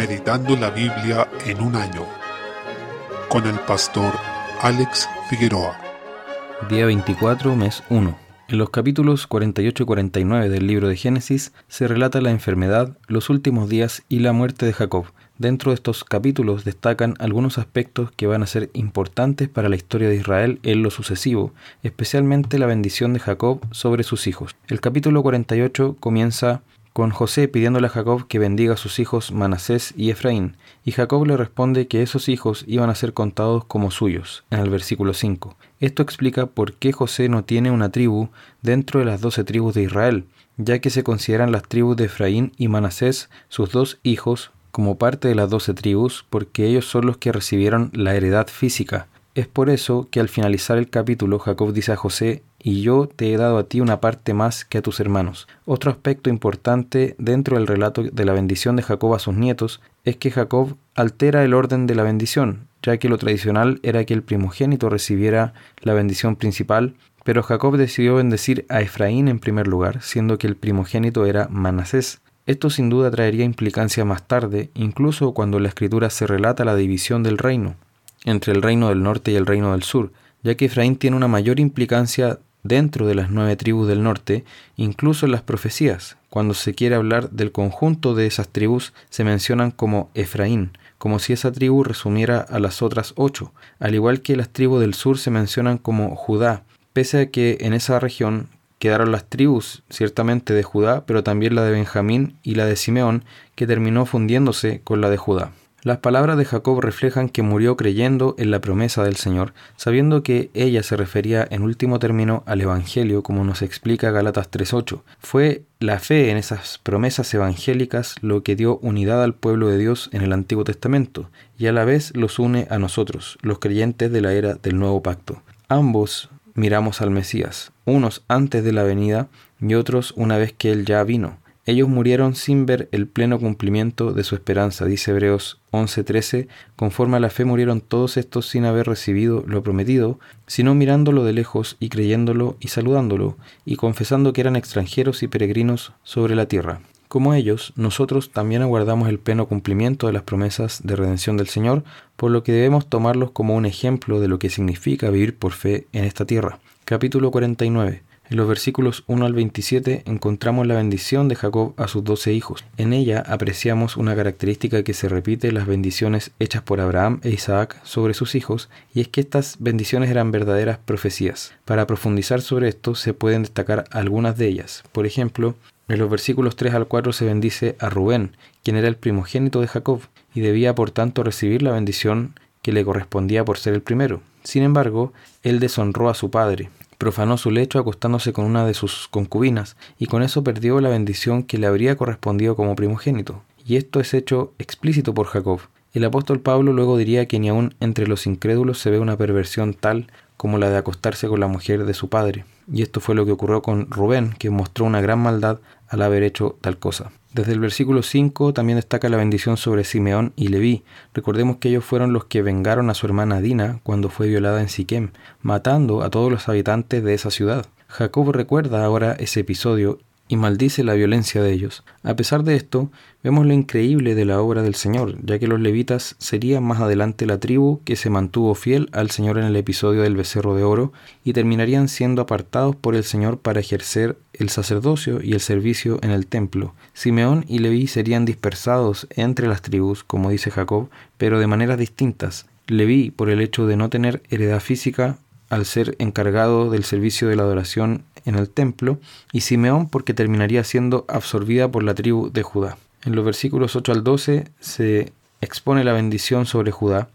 Meditando la Biblia en un año con el pastor Alex Figueroa. Día 24, mes 1. En los capítulos 48 y 49 del libro de Génesis se relata la enfermedad, los últimos días y la muerte de Jacob. Dentro de estos capítulos destacan algunos aspectos que van a ser importantes para la historia de Israel en lo sucesivo, especialmente la bendición de Jacob sobre sus hijos. El capítulo 48 comienza con José pidiéndole a Jacob que bendiga a sus hijos Manasés y Efraín, y Jacob le responde que esos hijos iban a ser contados como suyos, en el versículo 5. Esto explica por qué José no tiene una tribu dentro de las doce tribus de Israel, ya que se consideran las tribus de Efraín y Manasés, sus dos hijos, como parte de las doce tribus, porque ellos son los que recibieron la heredad física, es por eso que al finalizar el capítulo Jacob dice a José, y yo te he dado a ti una parte más que a tus hermanos. Otro aspecto importante dentro del relato de la bendición de Jacob a sus nietos es que Jacob altera el orden de la bendición, ya que lo tradicional era que el primogénito recibiera la bendición principal, pero Jacob decidió bendecir a Efraín en primer lugar, siendo que el primogénito era Manasés. Esto sin duda traería implicancia más tarde, incluso cuando en la escritura se relata la división del reino entre el reino del norte y el reino del sur, ya que Efraín tiene una mayor implicancia dentro de las nueve tribus del norte, incluso en las profecías. Cuando se quiere hablar del conjunto de esas tribus, se mencionan como Efraín, como si esa tribu resumiera a las otras ocho, al igual que las tribus del sur se mencionan como Judá, pese a que en esa región quedaron las tribus ciertamente de Judá, pero también la de Benjamín y la de Simeón, que terminó fundiéndose con la de Judá. Las palabras de Jacob reflejan que murió creyendo en la promesa del Señor, sabiendo que ella se refería en último término al Evangelio, como nos explica Galatas 3.8. Fue la fe en esas promesas evangélicas lo que dio unidad al pueblo de Dios en el Antiguo Testamento, y a la vez los une a nosotros, los creyentes de la era del nuevo pacto. Ambos miramos al Mesías, unos antes de la venida y otros una vez que Él ya vino. Ellos murieron sin ver el pleno cumplimiento de su esperanza, dice Hebreos 11:13, conforme a la fe murieron todos estos sin haber recibido lo prometido, sino mirándolo de lejos y creyéndolo y saludándolo, y confesando que eran extranjeros y peregrinos sobre la tierra. Como ellos, nosotros también aguardamos el pleno cumplimiento de las promesas de redención del Señor, por lo que debemos tomarlos como un ejemplo de lo que significa vivir por fe en esta tierra. Capítulo 49. En los versículos 1 al 27 encontramos la bendición de Jacob a sus doce hijos. En ella apreciamos una característica que se repite en las bendiciones hechas por Abraham e Isaac sobre sus hijos, y es que estas bendiciones eran verdaderas profecías. Para profundizar sobre esto se pueden destacar algunas de ellas. Por ejemplo, en los versículos 3 al 4 se bendice a Rubén, quien era el primogénito de Jacob, y debía por tanto recibir la bendición que le correspondía por ser el primero. Sin embargo, él deshonró a su padre, profanó su lecho acostándose con una de sus concubinas, y con eso perdió la bendición que le habría correspondido como primogénito. Y esto es hecho explícito por Jacob. El apóstol Pablo luego diría que ni aun entre los incrédulos se ve una perversión tal como la de acostarse con la mujer de su padre. Y esto fue lo que ocurrió con Rubén, que mostró una gran maldad al haber hecho tal cosa. Desde el versículo 5 también destaca la bendición sobre Simeón y Leví. Recordemos que ellos fueron los que vengaron a su hermana Dina cuando fue violada en Siquem, matando a todos los habitantes de esa ciudad. Jacob recuerda ahora ese episodio y maldice la violencia de ellos. A pesar de esto, vemos lo increíble de la obra del Señor, ya que los levitas serían más adelante la tribu que se mantuvo fiel al Señor en el episodio del becerro de oro y terminarían siendo apartados por el Señor para ejercer el sacerdocio y el servicio en el templo. Simeón y Leví serían dispersados entre las tribus, como dice Jacob, pero de maneras distintas. Leví por el hecho de no tener heredad física al ser encargado del servicio de la adoración en el templo, y Simeón porque terminaría siendo absorbida por la tribu de Judá. En los versículos 8 al 12 se expone la bendición sobre Judá,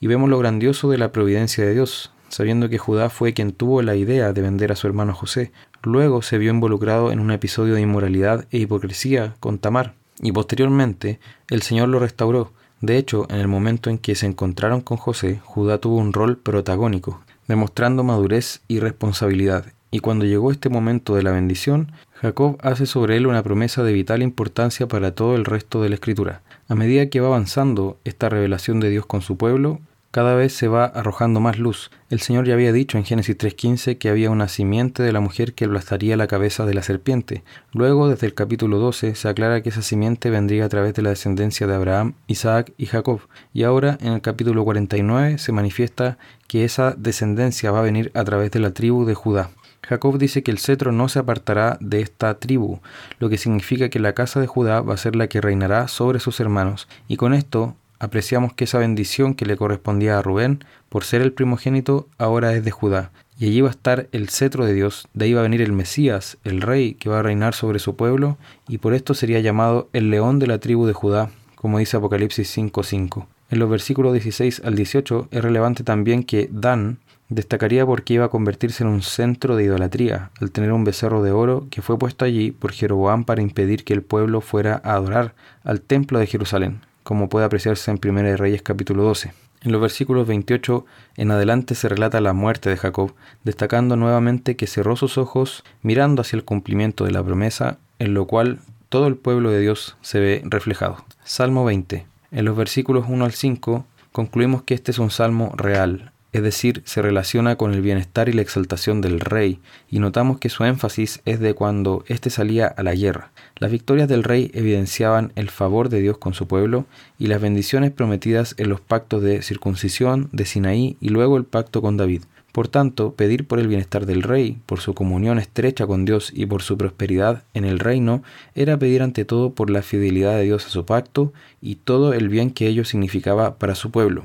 y vemos lo grandioso de la providencia de Dios, sabiendo que Judá fue quien tuvo la idea de vender a su hermano José. Luego se vio involucrado en un episodio de inmoralidad e hipocresía con Tamar, y posteriormente el Señor lo restauró. De hecho, en el momento en que se encontraron con José, Judá tuvo un rol protagónico, demostrando madurez y responsabilidad, y cuando llegó este momento de la bendición, Jacob hace sobre él una promesa de vital importancia para todo el resto de la escritura. A medida que va avanzando esta revelación de Dios con su pueblo, cada vez se va arrojando más luz. El Señor ya había dicho en Génesis 3.15 que había una simiente de la mujer que aplastaría la cabeza de la serpiente. Luego, desde el capítulo 12, se aclara que esa simiente vendría a través de la descendencia de Abraham, Isaac y Jacob. Y ahora, en el capítulo 49, se manifiesta que esa descendencia va a venir a través de la tribu de Judá. Jacob dice que el cetro no se apartará de esta tribu, lo que significa que la casa de Judá va a ser la que reinará sobre sus hermanos, y con esto apreciamos que esa bendición que le correspondía a Rubén por ser el primogénito ahora es de Judá. Y allí va a estar el cetro de Dios, de ahí va a venir el Mesías, el rey que va a reinar sobre su pueblo, y por esto sería llamado el león de la tribu de Judá, como dice Apocalipsis 5.5. En los versículos 16 al 18 es relevante también que Dan destacaría porque iba a convertirse en un centro de idolatría, al tener un becerro de oro que fue puesto allí por Jeroboam para impedir que el pueblo fuera a adorar al templo de Jerusalén como puede apreciarse en 1 Reyes capítulo 12. En los versículos 28 en adelante se relata la muerte de Jacob, destacando nuevamente que cerró sus ojos mirando hacia el cumplimiento de la promesa, en lo cual todo el pueblo de Dios se ve reflejado. Salmo 20. En los versículos 1 al 5 concluimos que este es un salmo real, es decir, se relaciona con el bienestar y la exaltación del rey, y notamos que su énfasis es de cuando éste salía a la guerra. Las victorias del rey evidenciaban el favor de Dios con su pueblo y las bendiciones prometidas en los pactos de circuncisión, de Sinaí y luego el pacto con David. Por tanto, pedir por el bienestar del rey, por su comunión estrecha con Dios y por su prosperidad en el reino, era pedir ante todo por la fidelidad de Dios a su pacto y todo el bien que ello significaba para su pueblo.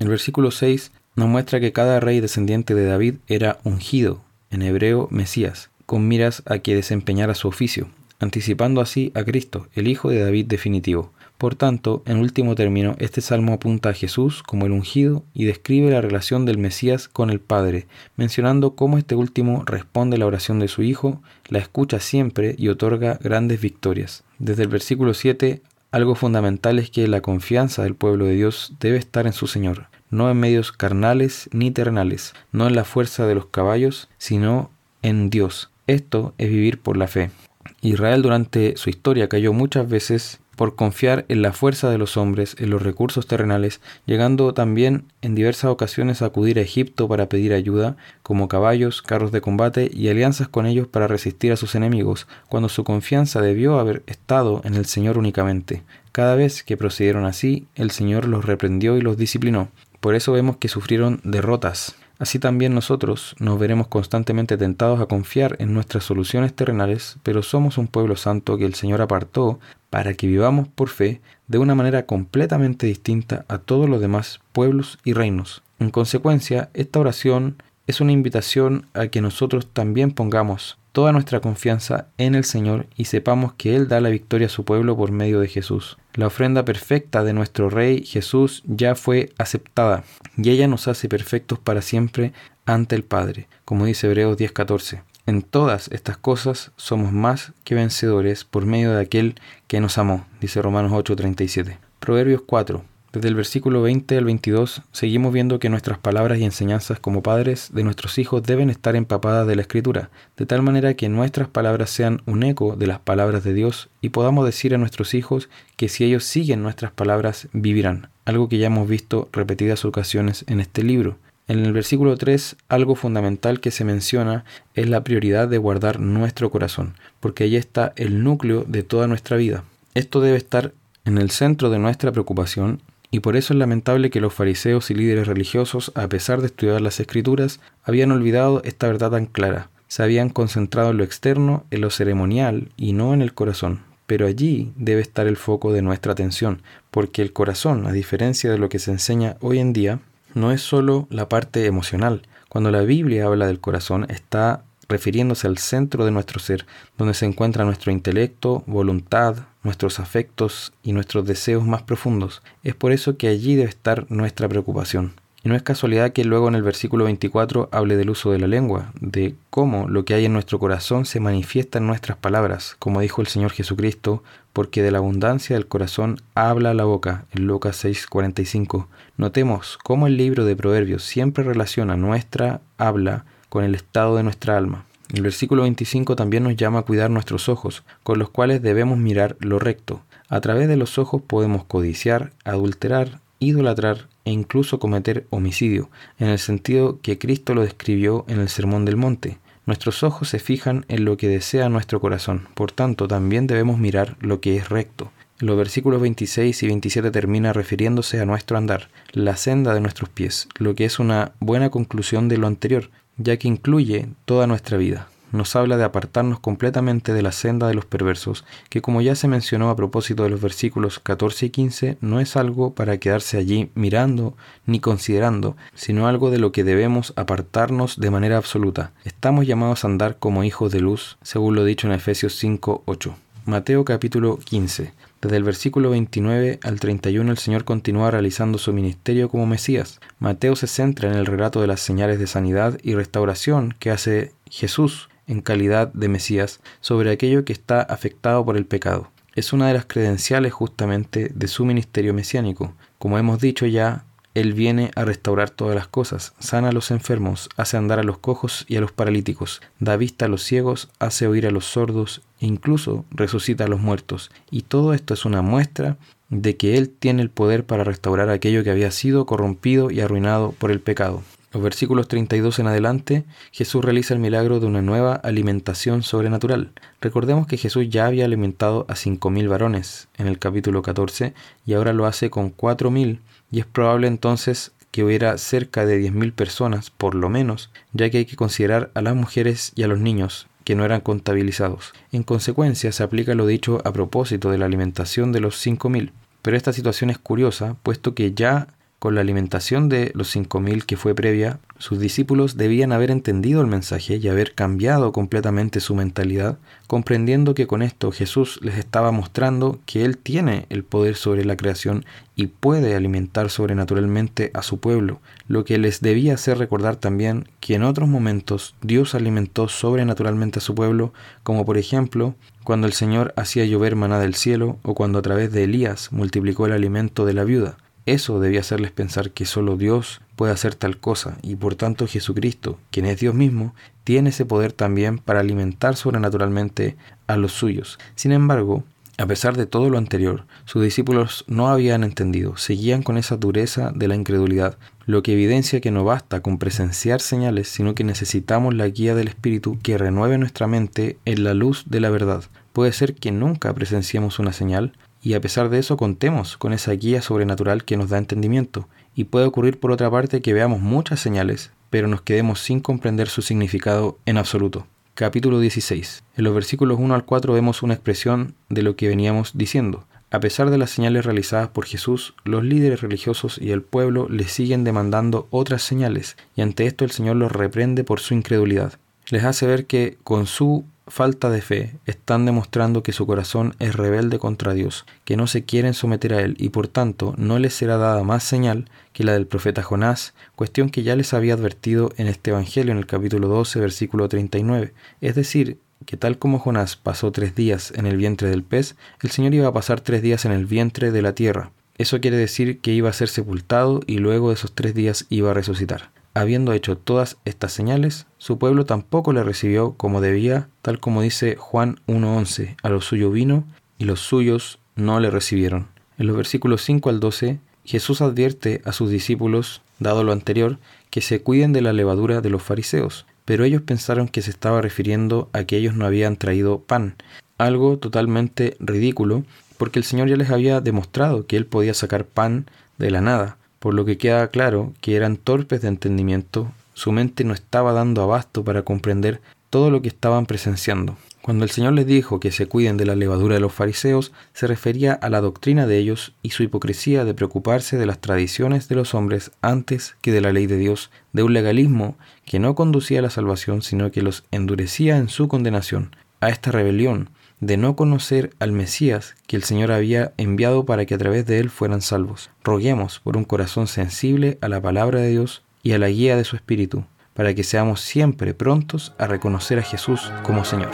El versículo 6 nos muestra que cada rey descendiente de David era ungido, en hebreo Mesías, con miras a que desempeñara su oficio, anticipando así a Cristo, el Hijo de David definitivo. Por tanto, en último término, este salmo apunta a Jesús como el ungido y describe la relación del Mesías con el Padre, mencionando cómo este último responde a la oración de su Hijo, la escucha siempre y otorga grandes victorias. Desde el versículo 7, algo fundamental es que la confianza del pueblo de Dios debe estar en su Señor no en medios carnales ni terrenales, no en la fuerza de los caballos, sino en Dios. Esto es vivir por la fe. Israel durante su historia cayó muchas veces por confiar en la fuerza de los hombres, en los recursos terrenales, llegando también en diversas ocasiones a acudir a Egipto para pedir ayuda, como caballos, carros de combate y alianzas con ellos para resistir a sus enemigos, cuando su confianza debió haber estado en el Señor únicamente. Cada vez que procedieron así, el Señor los reprendió y los disciplinó. Por eso vemos que sufrieron derrotas. Así también nosotros nos veremos constantemente tentados a confiar en nuestras soluciones terrenales, pero somos un pueblo santo que el Señor apartó para que vivamos por fe de una manera completamente distinta a todos los demás pueblos y reinos. En consecuencia, esta oración es una invitación a que nosotros también pongamos toda nuestra confianza en el Señor y sepamos que Él da la victoria a su pueblo por medio de Jesús. La ofrenda perfecta de nuestro Rey Jesús ya fue aceptada y ella nos hace perfectos para siempre ante el Padre, como dice Hebreos 10:14. En todas estas cosas somos más que vencedores por medio de aquel que nos amó, dice Romanos 8:37. Proverbios 4. Desde el versículo 20 al 22 seguimos viendo que nuestras palabras y enseñanzas como padres de nuestros hijos deben estar empapadas de la Escritura, de tal manera que nuestras palabras sean un eco de las palabras de Dios y podamos decir a nuestros hijos que si ellos siguen nuestras palabras vivirán, algo que ya hemos visto repetidas ocasiones en este libro. En el versículo 3, algo fundamental que se menciona es la prioridad de guardar nuestro corazón, porque allí está el núcleo de toda nuestra vida. Esto debe estar en el centro de nuestra preocupación y por eso es lamentable que los fariseos y líderes religiosos, a pesar de estudiar las escrituras, habían olvidado esta verdad tan clara. Se habían concentrado en lo externo, en lo ceremonial y no en el corazón. Pero allí debe estar el foco de nuestra atención, porque el corazón, a diferencia de lo que se enseña hoy en día, no es solo la parte emocional. Cuando la Biblia habla del corazón, está refiriéndose al centro de nuestro ser, donde se encuentra nuestro intelecto, voluntad, nuestros afectos y nuestros deseos más profundos. Es por eso que allí debe estar nuestra preocupación. Y no es casualidad que luego en el versículo 24 hable del uso de la lengua, de cómo lo que hay en nuestro corazón se manifiesta en nuestras palabras, como dijo el Señor Jesucristo, porque de la abundancia del corazón habla la boca, en Lucas 6:45. Notemos cómo el libro de Proverbios siempre relaciona nuestra habla con el estado de nuestra alma. El versículo 25 también nos llama a cuidar nuestros ojos, con los cuales debemos mirar lo recto. A través de los ojos podemos codiciar, adulterar, idolatrar e incluso cometer homicidio, en el sentido que Cristo lo describió en el Sermón del Monte. Nuestros ojos se fijan en lo que desea nuestro corazón, por tanto también debemos mirar lo que es recto. Los versículos 26 y 27 termina refiriéndose a nuestro andar, la senda de nuestros pies, lo que es una buena conclusión de lo anterior, ya que incluye toda nuestra vida nos habla de apartarnos completamente de la senda de los perversos, que como ya se mencionó a propósito de los versículos 14 y 15, no es algo para quedarse allí mirando ni considerando, sino algo de lo que debemos apartarnos de manera absoluta. Estamos llamados a andar como hijos de luz, según lo dicho en Efesios 5, 8. Mateo capítulo 15. Desde el versículo 29 al 31 el Señor continúa realizando su ministerio como Mesías. Mateo se centra en el relato de las señales de sanidad y restauración que hace Jesús en calidad de Mesías sobre aquello que está afectado por el pecado. Es una de las credenciales justamente de su ministerio mesiánico. Como hemos dicho ya, Él viene a restaurar todas las cosas, sana a los enfermos, hace andar a los cojos y a los paralíticos, da vista a los ciegos, hace oír a los sordos incluso resucita a los muertos. Y todo esto es una muestra de que Él tiene el poder para restaurar aquello que había sido corrompido y arruinado por el pecado. Los versículos 32 en adelante, Jesús realiza el milagro de una nueva alimentación sobrenatural. Recordemos que Jesús ya había alimentado a 5.000 varones en el capítulo 14 y ahora lo hace con 4.000 y es probable entonces que hubiera cerca de 10.000 personas, por lo menos, ya que hay que considerar a las mujeres y a los niños, que no eran contabilizados. En consecuencia, se aplica lo dicho a propósito de la alimentación de los 5.000. Pero esta situación es curiosa, puesto que ya con la alimentación de los cinco mil que fue previa, sus discípulos debían haber entendido el mensaje y haber cambiado completamente su mentalidad, comprendiendo que con esto Jesús les estaba mostrando que Él tiene el poder sobre la creación y puede alimentar sobrenaturalmente a su pueblo, lo que les debía hacer recordar también que en otros momentos Dios alimentó sobrenaturalmente a su pueblo, como por ejemplo cuando el Señor hacía llover maná del cielo o cuando a través de Elías multiplicó el alimento de la viuda. Eso debía hacerles pensar que solo Dios puede hacer tal cosa y por tanto Jesucristo, quien es Dios mismo, tiene ese poder también para alimentar sobrenaturalmente a los suyos. Sin embargo, a pesar de todo lo anterior, sus discípulos no habían entendido, seguían con esa dureza de la incredulidad, lo que evidencia que no basta con presenciar señales, sino que necesitamos la guía del Espíritu que renueve nuestra mente en la luz de la verdad. Puede ser que nunca presenciemos una señal, y a pesar de eso contemos con esa guía sobrenatural que nos da entendimiento. Y puede ocurrir por otra parte que veamos muchas señales, pero nos quedemos sin comprender su significado en absoluto. Capítulo 16. En los versículos 1 al 4 vemos una expresión de lo que veníamos diciendo. A pesar de las señales realizadas por Jesús, los líderes religiosos y el pueblo le siguen demandando otras señales, y ante esto el Señor los reprende por su incredulidad. Les hace ver que con su falta de fe están demostrando que su corazón es rebelde contra Dios, que no se quieren someter a Él y por tanto no les será dada más señal que la del profeta Jonás, cuestión que ya les había advertido en este Evangelio en el capítulo 12, versículo 39. Es decir, que tal como Jonás pasó tres días en el vientre del pez, el Señor iba a pasar tres días en el vientre de la tierra. Eso quiere decir que iba a ser sepultado y luego de esos tres días iba a resucitar habiendo hecho todas estas señales, su pueblo tampoco le recibió como debía, tal como dice Juan 1.11, a los suyos vino y los suyos no le recibieron. En los versículos 5 al 12, Jesús advierte a sus discípulos, dado lo anterior, que se cuiden de la levadura de los fariseos, pero ellos pensaron que se estaba refiriendo a que ellos no habían traído pan, algo totalmente ridículo, porque el Señor ya les había demostrado que Él podía sacar pan de la nada, por lo que queda claro que eran torpes de entendimiento, su mente no estaba dando abasto para comprender todo lo que estaban presenciando. Cuando el Señor les dijo que se cuiden de la levadura de los fariseos, se refería a la doctrina de ellos y su hipocresía de preocuparse de las tradiciones de los hombres antes que de la ley de Dios, de un legalismo que no conducía a la salvación, sino que los endurecía en su condenación. A esta rebelión de no conocer al Mesías que el Señor había enviado para que a través de él fueran salvos. Roguemos por un corazón sensible a la palabra de Dios y a la guía de su Espíritu, para que seamos siempre prontos a reconocer a Jesús como Señor.